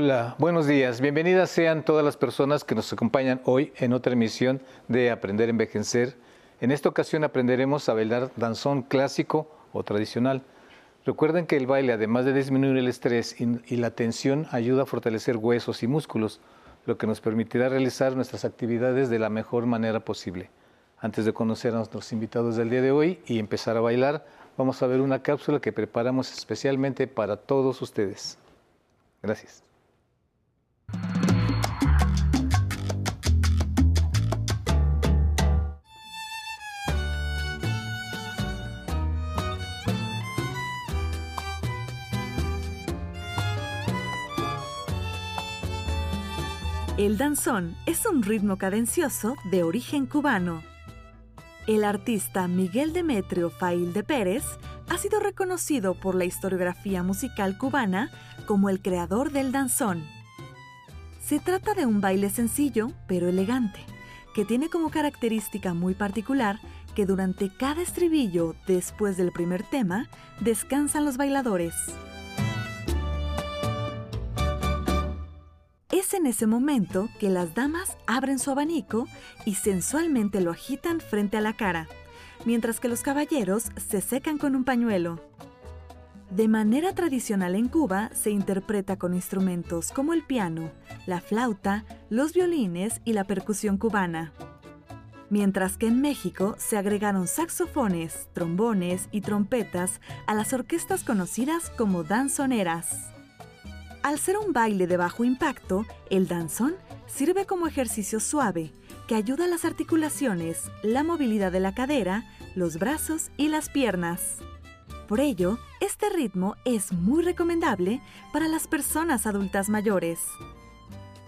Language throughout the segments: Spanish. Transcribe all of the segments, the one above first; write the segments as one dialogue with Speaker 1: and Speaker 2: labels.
Speaker 1: Hola, buenos días. Bienvenidas sean todas las personas que nos acompañan hoy en otra emisión de Aprender a Envejecer. En esta ocasión aprenderemos a bailar danzón clásico o tradicional. Recuerden que el baile, además de disminuir el estrés y la tensión, ayuda a fortalecer huesos y músculos, lo que nos permitirá realizar nuestras actividades de la mejor manera posible. Antes de conocer a nuestros invitados del día de hoy y empezar a bailar, vamos a ver una cápsula que preparamos especialmente para todos ustedes. Gracias.
Speaker 2: El danzón es un ritmo cadencioso de origen cubano. El artista Miguel Demetrio Fail de Pérez ha sido reconocido por la historiografía musical cubana como el creador del danzón. Se trata de un baile sencillo pero elegante, que tiene como característica muy particular que durante cada estribillo después del primer tema descansan los bailadores. Es en ese momento que las damas abren su abanico y sensualmente lo agitan frente a la cara, mientras que los caballeros se secan con un pañuelo. De manera tradicional en Cuba se interpreta con instrumentos como el piano, la flauta, los violines y la percusión cubana. Mientras que en México se agregaron saxofones, trombones y trompetas a las orquestas conocidas como danzoneras. Al ser un baile de bajo impacto, el danzón sirve como ejercicio suave que ayuda a las articulaciones, la movilidad de la cadera, los brazos y las piernas. Por ello, este ritmo es muy recomendable para las personas adultas mayores.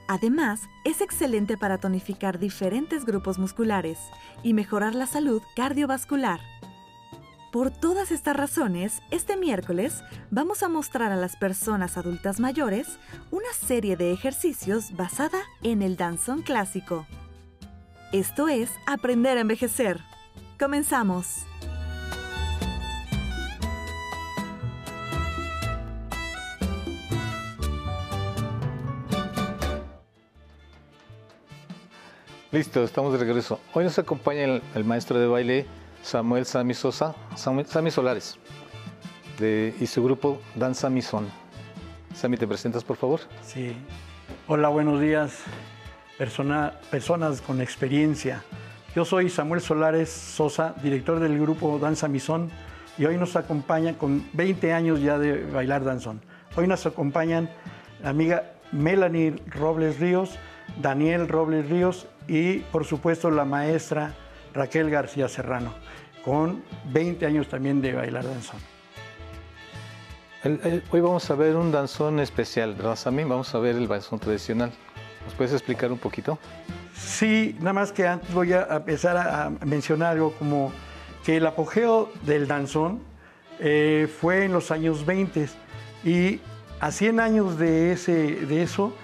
Speaker 2: Además, es excelente para tonificar diferentes grupos musculares y mejorar la salud cardiovascular. Por todas estas razones, este miércoles vamos a mostrar a las personas adultas mayores una serie de ejercicios basada en el danzón clásico. Esto es Aprender a envejecer. Comenzamos.
Speaker 1: Listo, estamos de regreso. Hoy nos acompaña el, maestro de baile Samuel Sami Sosa, Sami Solares, y su grupo Danza Misón. Sami, ¿te presentas, por favor?
Speaker 3: Sí. Hola, buenos días, personas con experiencia. Yo soy Samuel Solares Sosa, director del grupo Danza Misón, y hoy nos acompaña con 20 años ya de bailar danzón. Hoy nos acompañan la amiga Melanie Robles Ríos, Daniel Robles Ríos y, por supuesto, la maestra Raquel García Serrano, con 20 años también de bailar danzón.
Speaker 1: hoy vamos a ver un danzón especial, ¿verdad, Sammy? Vamos a ver el danzón tradicional. ¿Nos puedes explicar un poquito?
Speaker 3: Sí, nada más que antes voy a empezar a mencionar algo como que el apogeo del danzón eh, fue en los años 20 y a 100 años de, ese, de eso,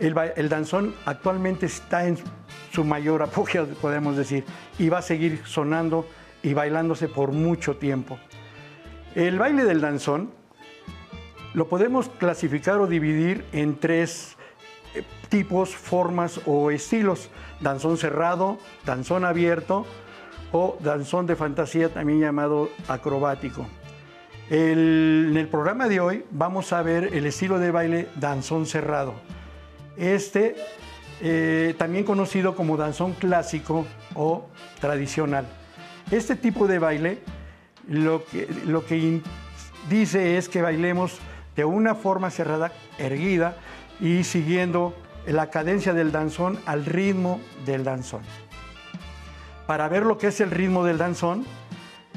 Speaker 3: el, el danzón actualmente está en su mayor apogeo, podemos decir, y va a seguir sonando y bailándose por mucho tiempo. El baile del danzón lo podemos clasificar o dividir en tres eh, tipos, formas o estilos. Danzón cerrado, danzón abierto o danzón de fantasía también llamado acrobático. en el programa de hoy vamos a ver el estilo de baile danzón cerrado. Este eh, también conocido como danzón clásico o tradicional. Este tipo de baile lo que, lo que dice es que bailemos de una forma cerrada, erguida y siguiendo la cadencia del danzón al ritmo del danzón. Para ver lo que es el ritmo del danzón,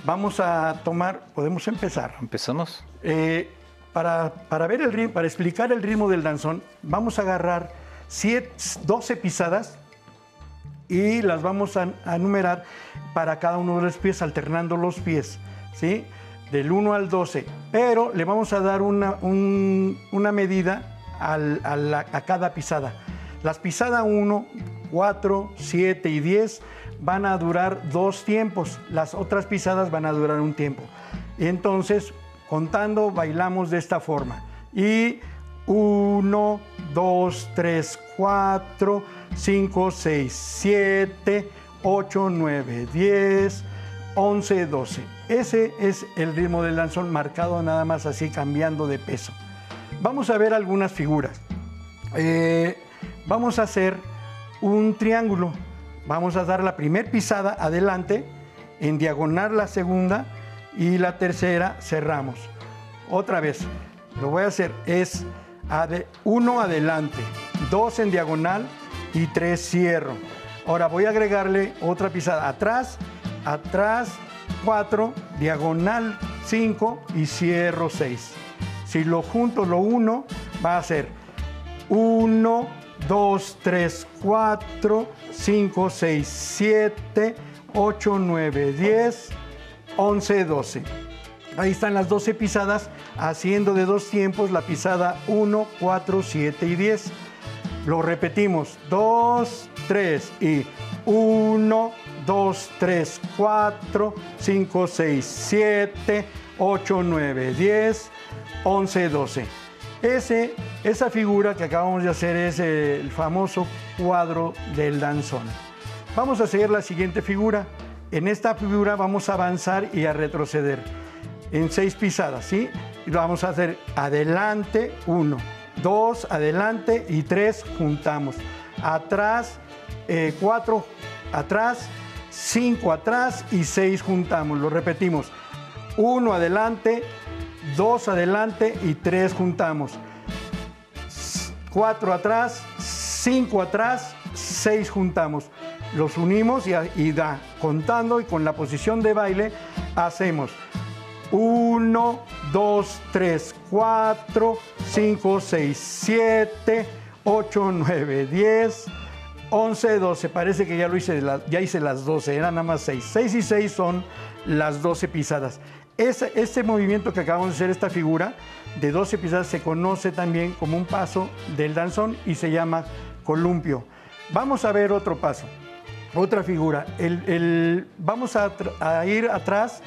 Speaker 3: vamos a tomar, podemos empezar.
Speaker 1: Empezamos.
Speaker 3: Eh, para, para, ver el, para explicar el ritmo del danzón, vamos a agarrar 12 pisadas y las vamos a, enumerar para cada uno de los pies, alternando los pies, ¿sí? Del 1 al 12. Pero le vamos a dar una, una medida a, cada pisada. Las pisadas 1, 4, 7 y 10 van a durar dos tiempos. Las otras pisadas van a durar un tiempo. Entonces, contando, bailamos de esta forma. Y 1, 2, 3, 4, 5, 6, 7, 8, 9, 10, 11, 12. Ese es el ritmo del danzón marcado nada más así cambiando de peso. Vamos a ver algunas figuras. Eh, vamos a hacer un triángulo. Vamos a dar la primera pisada adelante, en diagonal la segunda y la tercera cerramos. Otra vez, lo voy a hacer, es uno adelante, dos en diagonal y tres cierro. Ahora voy a agregarle otra pisada atrás, atrás, cuatro, diagonal, cinco y cierro seis. Si lo junto, lo uno, va a ser 1, 2, 3, 4, 5, 6, 7, 8, 9, 10, 11, 12. Ahí están las 12 pisadas, haciendo de dos tiempos la pisada 1, 4, 7 y 10. Lo repetimos, 2, 3 y 1, 2, 3, 4, 5, 6, 7, 8, 9, 10, 11, 12. Ese, esa figura que acabamos de hacer es el famoso cuadro del danzón. Vamos a seguir la siguiente figura. En esta figura vamos a avanzar y a retroceder en seis pisadas, ¿sí? Y lo vamos a hacer adelante, uno, dos, adelante y tres, juntamos. Atrás, eh, cuatro, atrás, cinco atrás y seis juntamos. Lo repetimos. Uno adelante, dos adelante y tres juntamos. Cuatro atrás, cinco atrás, seis juntamos. Los unimos y, da, contando y con la posición de baile hacemos 1, 2, 3, 4, 5, 6, 7, 8, 9, 10, 11, 12. Parece que ya lo hice, ya hice las 12, eran nada más 6. 6 y 6 son las 12 pisadas. este movimiento que acabamos de hacer, esta figura de 12 pisadas, se conoce también como un paso del danzón y se llama columpio. Vamos a ver otro paso, otra figura. vamos a, a ir atrás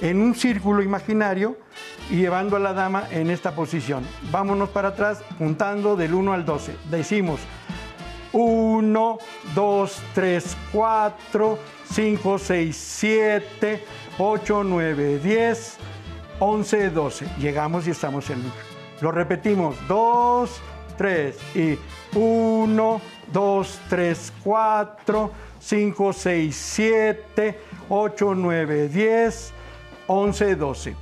Speaker 3: en un círculo imaginario y llevando a la dama en esta posición. Vámonos para atrás juntando del 1 al 12. Decimos 1, 2, 3, 4, 5, 6, 7, 8, 9, 10, 11, 12. Llegamos y estamos en... Lo repetimos. 2, 3 y 1, 2, 3, 4, 5, 6, 7, 8, 9, 10, 11, 12.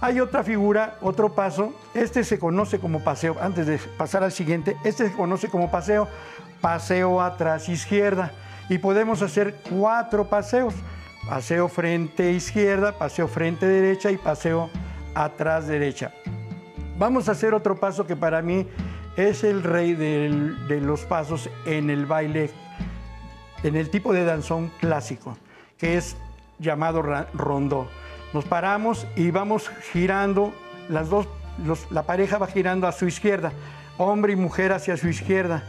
Speaker 3: Hay otra figura, otro paso. Este se conoce como paseo. Antes de pasar al siguiente, este se conoce como paseo. Paseo atrás izquierda. Y podemos hacer cuatro paseos. Paseo frente izquierda, paseo frente derecha y paseo atrás derecha. Vamos a hacer otro paso que para mí es el rey de los pasos en el baile, en el tipo de danzón clásico, que es llamado rondó. Nos paramos y vamos girando, las dos, la pareja va girando a su izquierda, hombre y mujer hacia su izquierda.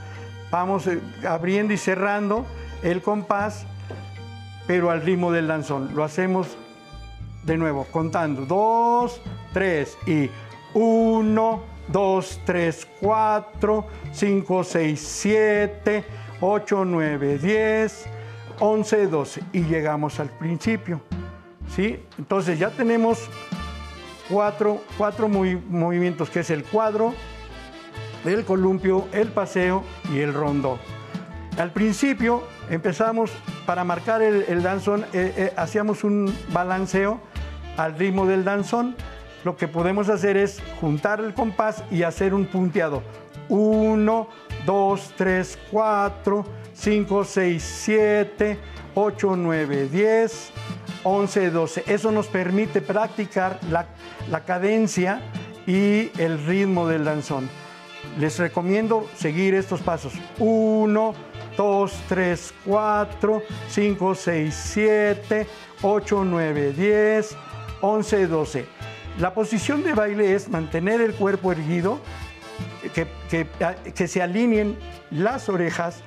Speaker 3: Vamos eh, abriendo y cerrando el compás, pero al ritmo del danzón. Lo hacemos de nuevo, contando. Dos, tres y uno, dos, tres, cuatro, cinco, seis, siete, ocho, nueve, diez, once, doce. Y llegamos al principio. ¿Sí? Entonces ya tenemos cuatro, movimientos, que es el cuadro, el columpio, el paseo y el rondó. Al principio empezamos, para marcar el, danzón, eh, eh, hacíamos un balanceo al ritmo del danzón. Lo que podemos hacer es juntar el compás y hacer un punteado. 1, 2, 3, 4, 5, 6, 7, 8, 9, 10, 11, 12. Eso nos permite practicar la, cadencia y el ritmo del danzón. Les recomiendo seguir estos pasos. 1, 2, 3, 4, 5, 6, 7, 8, 9, 10, 11, 12. La posición de baile es mantener el cuerpo erguido, que, que se alineen las orejas,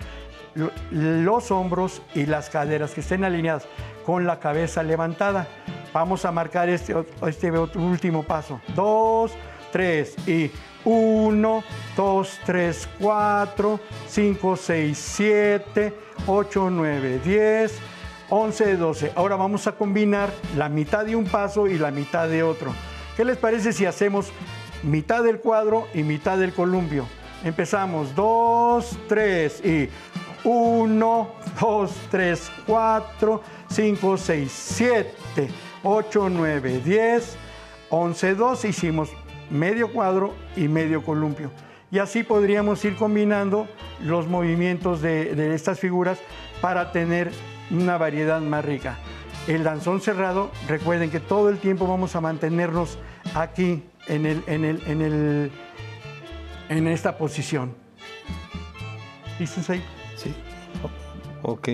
Speaker 3: los hombros y las caderas, que estén alineadas con la cabeza levantada. Vamos a marcar este, este último paso. Dos, tres y 1, 2, 3, 4, 5, 6, 7, 8, 9, 10, 11, 12. Ahora vamos a combinar la mitad de un paso y la mitad de otro. ¿Qué les parece si hacemos mitad del cuadro y mitad del columpio? Empezamos 2, 3 y 1, 2, 3, 4, 5, 6, 7, 8, 9, 10, 11, 12. Hicimos medio cuadro y medio columpio. Y así podríamos ir combinando los movimientos de, estas figuras para tener una variedad más rica. El danzón cerrado, recuerden que todo el tiempo vamos a mantenernos aquí en, el, en, el, en, el, en esta posición. ¿Listos ahí?
Speaker 1: Ok.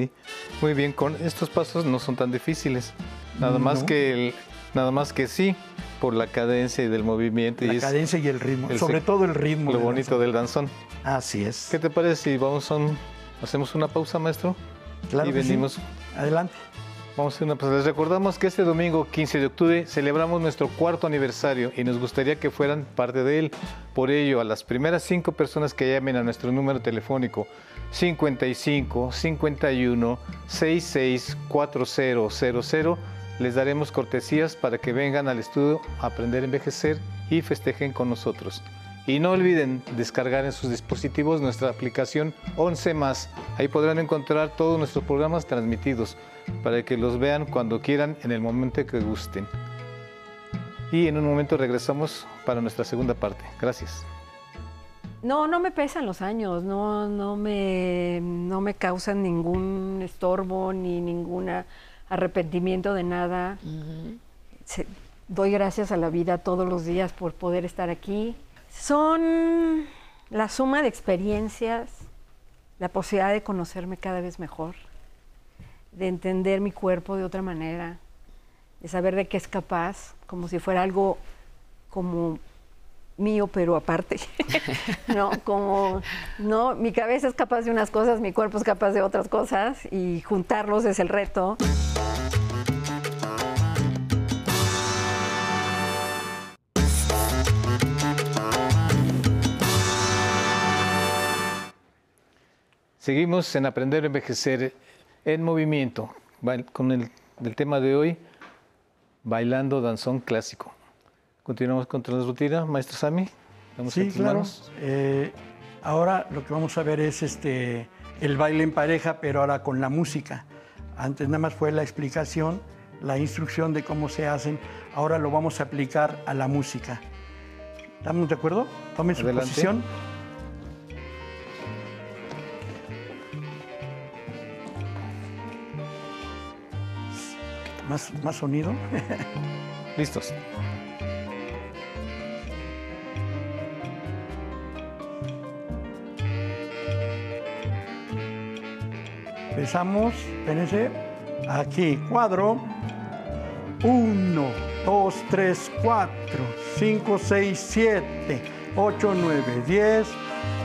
Speaker 1: Muy bien, con estos pasos no son tan difíciles. Nada más que el, nada más que sí, por la cadencia y del movimiento.
Speaker 3: La cadencia y el ritmo, sobre todo el ritmo.
Speaker 1: Lo bonito del danzón.
Speaker 3: Así es.
Speaker 1: ¿Qué te parece si vamos a hacemos una pausa, maestro?
Speaker 3: Claro. Y venimos. Adelante.
Speaker 1: Vamos a una pausa. Les recordamos que este domingo 15 de octubre celebramos nuestro cuarto aniversario y nos gustaría que fueran parte de él. Por ello, a las primeras cinco personas que llamen a nuestro número telefónico 55 51 66 4000 les daremos cortesías para que vengan al estudio a aprender a envejecer y festejen con nosotros. Y no olviden descargar en sus dispositivos nuestra aplicación 11 más. Ahí podrán encontrar todos nuestros programas transmitidos para que los vean cuando quieran en el momento que gusten. Y en un momento regresamos para nuestra segunda parte. Gracias.
Speaker 4: No, no me pesan los años, no, no, me, no me causan ningún estorbo ni ninguna arrepentimiento de nada. doy gracias a la vida todos los días por poder estar aquí. Son la suma de experiencias, la posibilidad de conocerme cada vez mejor, de entender mi cuerpo de otra manera, de saber de qué es capaz, como si fuera algo como mío, pero aparte. no, como no, mi cabeza es capaz de unas cosas, mi cuerpo es capaz de otras cosas y juntarlos es el reto.
Speaker 1: Seguimos en Aprender a Envejecer en Movimiento, con el, tema de hoy, bailando danzón clásico. Continuamos con la rutina, maestro Sami.
Speaker 3: sí, claro. Eh, ahora lo que vamos a ver es este, el baile en pareja, pero ahora con la música. Antes nada más fue la explicación, la instrucción de cómo se hacen. Ahora lo vamos a aplicar a la música. ¿Estamos de acuerdo? Tomen su posición. Más, más sonido.
Speaker 1: Listos.
Speaker 3: Empezamos, espérense, aquí, cuadro. 1, 2, 3, 4, 5, 6, 7, 8, 9, 10,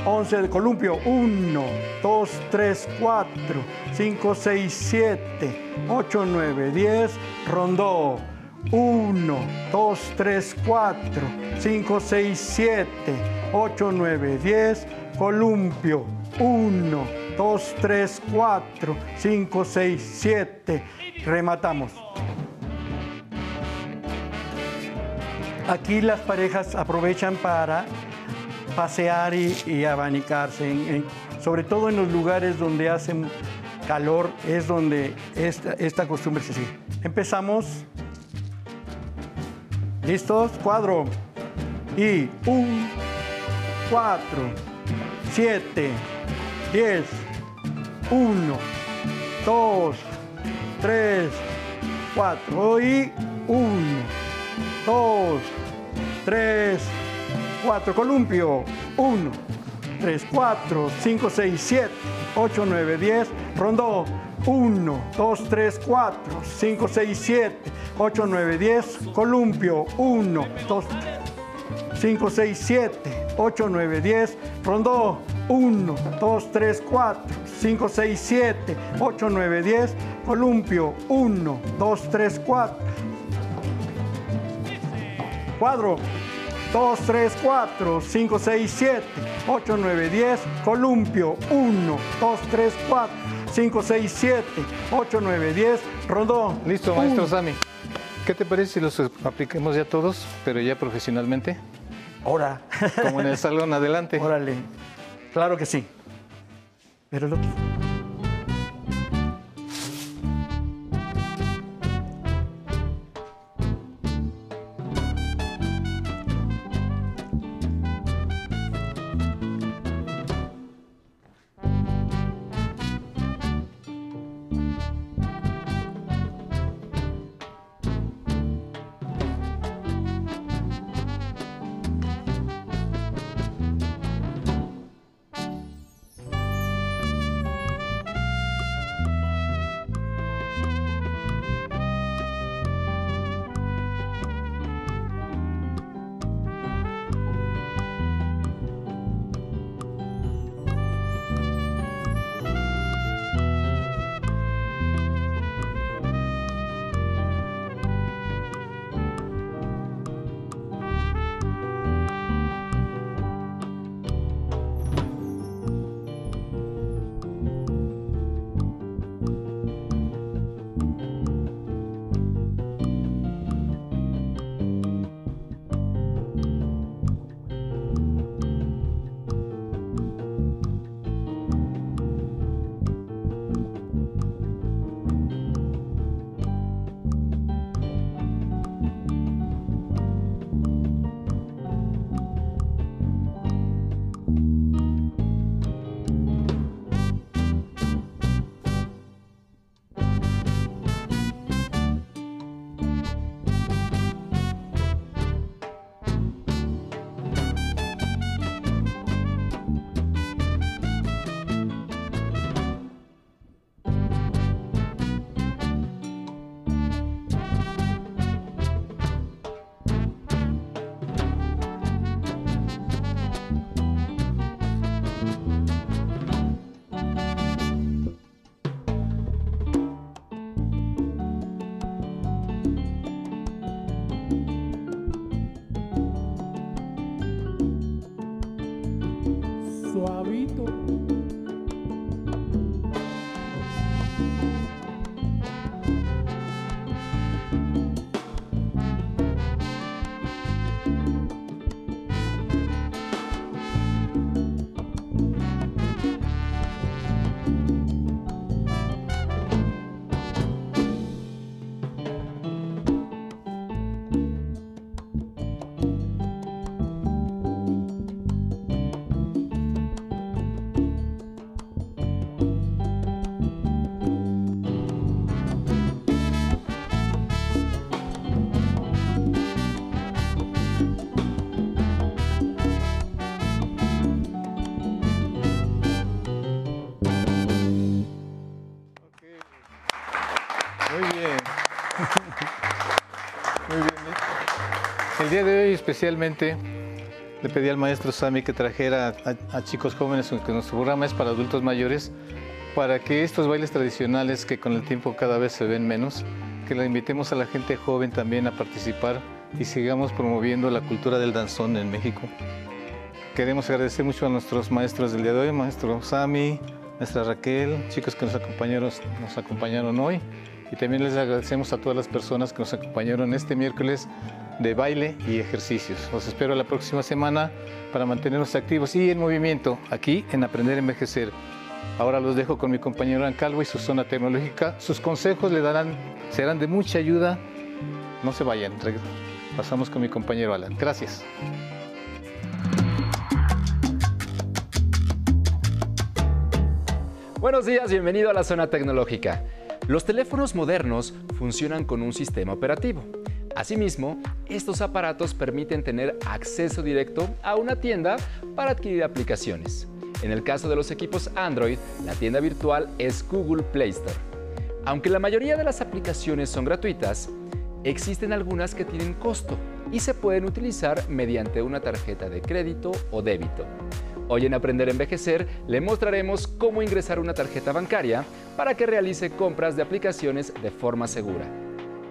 Speaker 3: 11 de columpio. 1, 2, 3, 4, 5, 6, 7, 8, 9, 10, rondó. 1, 2, 3, 4, 5, 6, 7, 8, 9, 10, columpio. 1, 2, 3, 4, 5, 6, 7. Rematamos. Aquí las parejas aprovechan para pasear y, abanicarse, sobre todo en los lugares donde hacen calor es donde esta, esta costumbre se sigue. Empezamos. ¿Listos? Cuadro. Y un, cuatro, siete, diez, uno, dos, tres, cuatro. Y uno, dos, tres, cuatro. Columpio. Uno, tres, cuatro, cinco, seis, siete, ocho, nueve, diez. Rondó 1, 2, 3, 4, 5, 6, 7, 8, 9, 10. Columpio 1, 2, 5, 6, 7, 8, 9, 10. Rondó 1, 2, 3, 4, 5, 6, 7, 8, 9, 10. Columpio 1, 2, 3, 4. Cuadro 2, 3, 4, 5, 6, 7, 8, 9, 10, columpio, 1, 2, 3, 4, 5, 6, 7, 8, 9, 10, rodó.
Speaker 1: Listo, maestro Sami. ¿Qué te parece si los apliquemos ya todos, pero ya profesionalmente?
Speaker 3: Ahora.
Speaker 1: Como en el salón, adelante.
Speaker 3: Órale. Claro que sí. Pero lo
Speaker 1: El día de hoy especialmente le pedí al maestro Sami que trajera a, chicos jóvenes, aunque nuestro programa es para adultos mayores, para que estos bailes tradicionales que con el tiempo cada vez se ven menos, que le invitemos a la gente joven también a participar y sigamos promoviendo la cultura del danzón en México. Queremos agradecer mucho a nuestros maestros del día de hoy, maestro Sami, maestra Raquel, chicos que nos acompañaron, nos acompañaron hoy. Y también les agradecemos a todas las personas que nos acompañaron este miércoles de baile y ejercicios. Los espero la próxima semana para mantenernos activos y en movimiento aquí en Aprender a Envejecer. Ahora los dejo con mi compañero Ancalvo y su zona tecnológica. Sus consejos le darán, serán de mucha ayuda. No se vayan. Pasamos con mi compañero Alan. Gracias.
Speaker 5: Buenos días, bienvenido a la zona tecnológica. Los teléfonos modernos funcionan con un sistema operativo. Asimismo, estos aparatos permiten tener acceso directo a una tienda para adquirir aplicaciones. En el caso de los equipos Android, la tienda virtual es Google Play Store. Aunque la mayoría de las aplicaciones son gratuitas, existen algunas que tienen costo y se pueden utilizar mediante una tarjeta de crédito o débito. Hoy en Aprender a Envejecer le mostraremos cómo ingresar una tarjeta bancaria para que realice compras de aplicaciones de forma segura.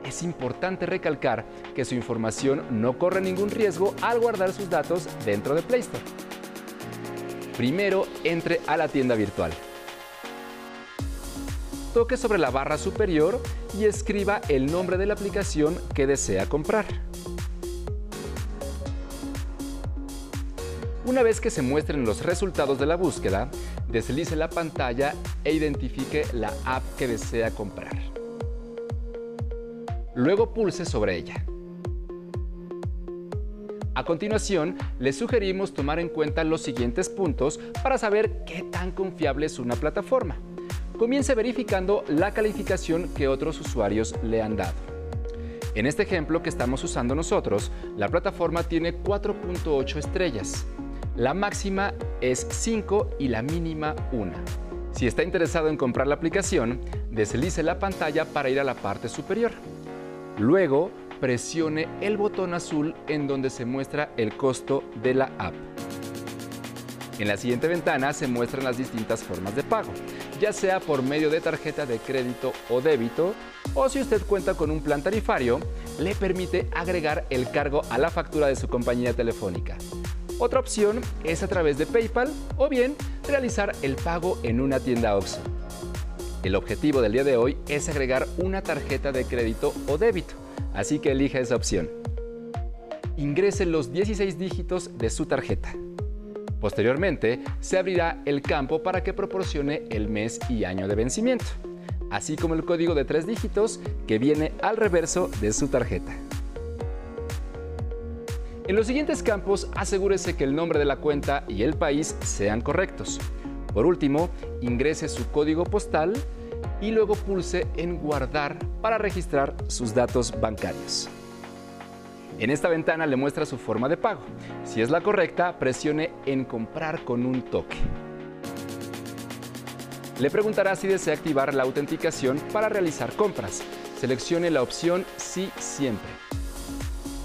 Speaker 5: Es importante recalcar que su información no corre ningún riesgo al guardar sus datos dentro de Play Store. Primero, entre a la tienda virtual. Toque sobre la barra superior y escriba el nombre de la aplicación que desea comprar. Una vez que se muestren los resultados de la búsqueda, deslice la pantalla e identifique la app que desea comprar. Luego pulse sobre ella. A continuación, le sugerimos tomar en cuenta los siguientes puntos para saber qué tan confiable es una plataforma. Comience verificando la calificación que otros usuarios le han dado. En este ejemplo que estamos usando nosotros, la plataforma tiene 4.8 estrellas. La máxima es 5 y la mínima 1. Si está interesado en comprar la aplicación, deslice la pantalla para ir a la parte superior. Luego, presione el botón azul en donde se muestra el costo de la app. En la siguiente ventana se muestran las distintas formas de pago, ya sea por medio de tarjeta de crédito o débito, o si usted cuenta con un plan tarifario, le permite agregar el cargo a la factura de su compañía telefónica. Otra opción es a través de PayPal o bien realizar el pago en una tienda OXXO. El objetivo del día de hoy es agregar una tarjeta de crédito o débito, así que elija esa opción. Ingrese los 16 dígitos de su tarjeta. Posteriormente, se abrirá el campo para que proporcione el mes y año de vencimiento, así como el código de tres dígitos que viene al reverso de su tarjeta. En los siguientes campos, asegúrese que el nombre de la cuenta y el país sean correctos. Por último, ingrese su código postal y luego pulse en Guardar para registrar sus datos bancarios. En esta ventana le muestra su forma de pago. Si es la correcta, presione en Comprar con un toque. Le preguntará si desea activar la autenticación para realizar compras. Seleccione la opción Sí siempre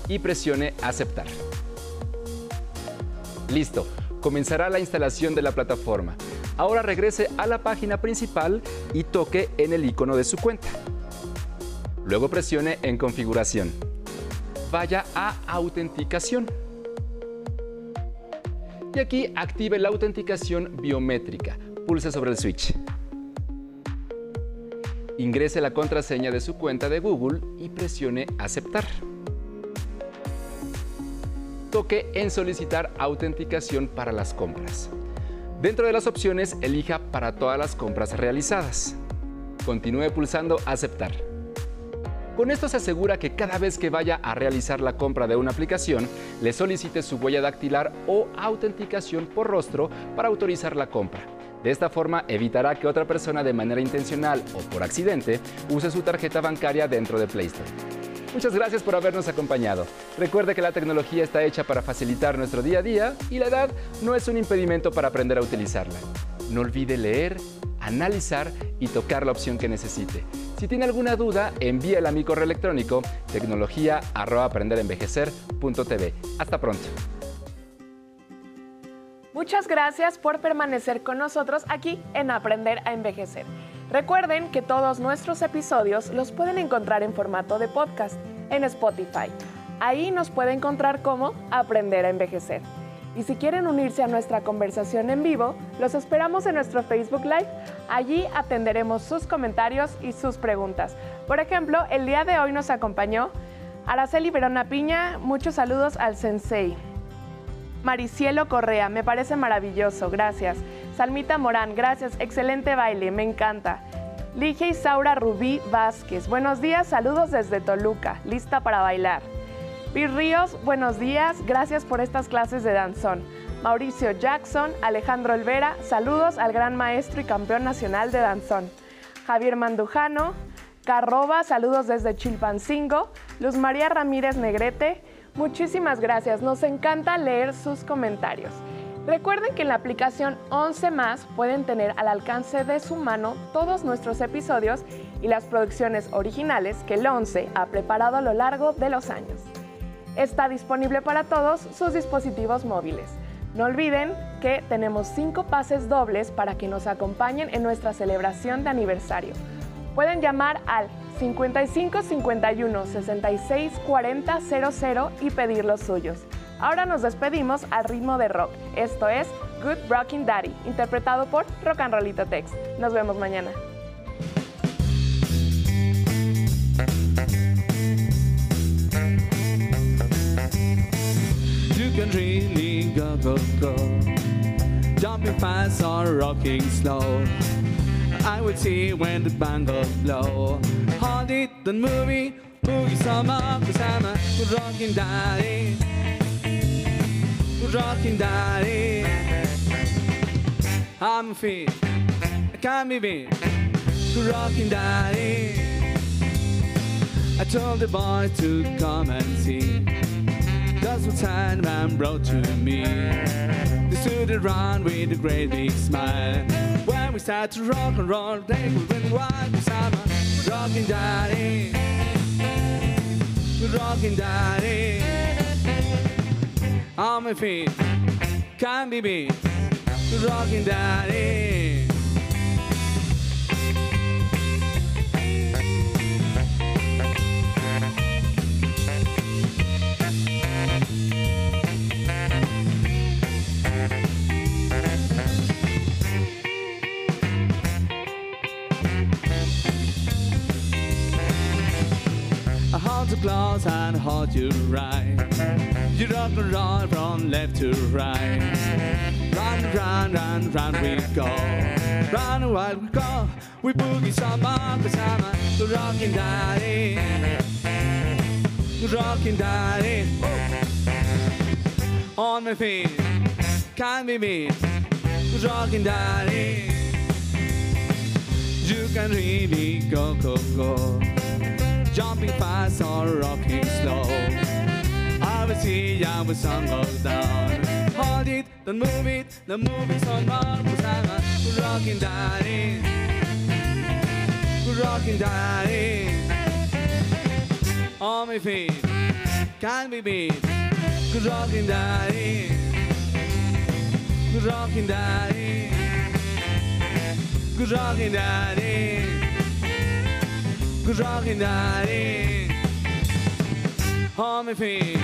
Speaker 5: y presione Aceptar. Listo, comenzará la instalación de la plataforma. Ahora regrese a la página principal y toque en el icono de su cuenta. Luego presione en Configuración. Vaya a Autenticación. Y aquí active la autenticación biométrica. Pulse sobre el switch. Ingrese la contraseña de su cuenta de Google y presione Aceptar toque en solicitar autenticación para las compras. Dentro de las opciones, elija para todas las compras realizadas. Continúe pulsando aceptar. Con esto se asegura que cada vez que vaya a realizar la compra de una aplicación, le solicite su huella dactilar o autenticación por rostro para autorizar la compra. De esta forma evitará que otra persona de manera intencional o por accidente use su tarjeta bancaria dentro de Play Store. Muchas gracias por habernos acompañado. Recuerde que la tecnología está hecha para facilitar nuestro día a día y la edad no es un impedimento para aprender a utilizarla. No olvide leer, analizar y tocar la opción que necesite. Si tiene alguna duda, envíela a mi correo electrónico tecnología@aprenderenvejecer.tv. Hasta pronto.
Speaker 6: Muchas gracias por permanecer con nosotros aquí en Aprender a Envejecer. Recuerden que todos nuestros episodios los pueden encontrar en formato de podcast en Spotify. Ahí nos puede encontrar como Aprender a Envejecer. Y si quieren unirse a nuestra conversación en vivo, los esperamos en nuestro Facebook Live. Allí atenderemos sus comentarios y sus preguntas. Por ejemplo, el día de hoy nos acompañó Araceli Verona Piña. Muchos saludos al Sensei. Maricielo Correa, me parece maravilloso, gracias. Salmita Morán, gracias, excelente baile, me encanta. Ligia Isaura Rubí Vázquez, buenos días, saludos desde Toluca, lista para bailar. Vir Ríos, buenos días, gracias por estas clases de danzón. Mauricio Jackson, Alejandro Olvera, saludos al gran maestro y campeón nacional de danzón. Javier Mandujano, Carroba, saludos desde Chilpancingo. Luz María Ramírez Negrete, Muchísimas gracias, nos encanta leer sus comentarios. Recuerden que en la aplicación 11 más pueden tener al alcance de su mano todos nuestros episodios y las producciones originales que el 11 ha preparado a lo largo de los años. Está disponible para todos sus dispositivos móviles. No olviden que tenemos 5 pases dobles para que nos acompañen en nuestra celebración de aniversario. Pueden llamar al 55 51 66 40 00 y pedir los suyos. Ahora nos despedimos al ritmo de rock. Esto es Good Rockin' Daddy, interpretado por Rock and Rollito Tex. Nos vemos mañana.
Speaker 7: You can really go, go, go. Jumping fast or rocking slow. I would see when the band goes blow. Hold it, the movie, boogie some up, cause I'm a good rocking daddy. Good rocking daddy. I'm fit, I can't be. Good rocking daddy. I told the boy to come and see. That's what Sandman brought to me. They stood around with a great big smile. When we started to rock and roll, they would win wild. Cause I'm a rockin' daddy. Rockin' daddy. On my feet, can't be beat. Rockin' daddy. Close and hold you right. You rock and roll from left to right. Run, run, run, run, we go. Run while we go. We boogie I'm a the rockin' daddy. The rockin' daddy. On my feet, can't be me. The rockin' daddy. You can really go, go, go jumping fast or rocking slow. I was sun goes down. Hold it, don't move it, the moving's on marble. I'm a rocking daddy, rocking daddy. On my feet, can't be beat. Good rocking daddy, good rocking daddy, good rocking daddy. Good rockin' daddy On my feet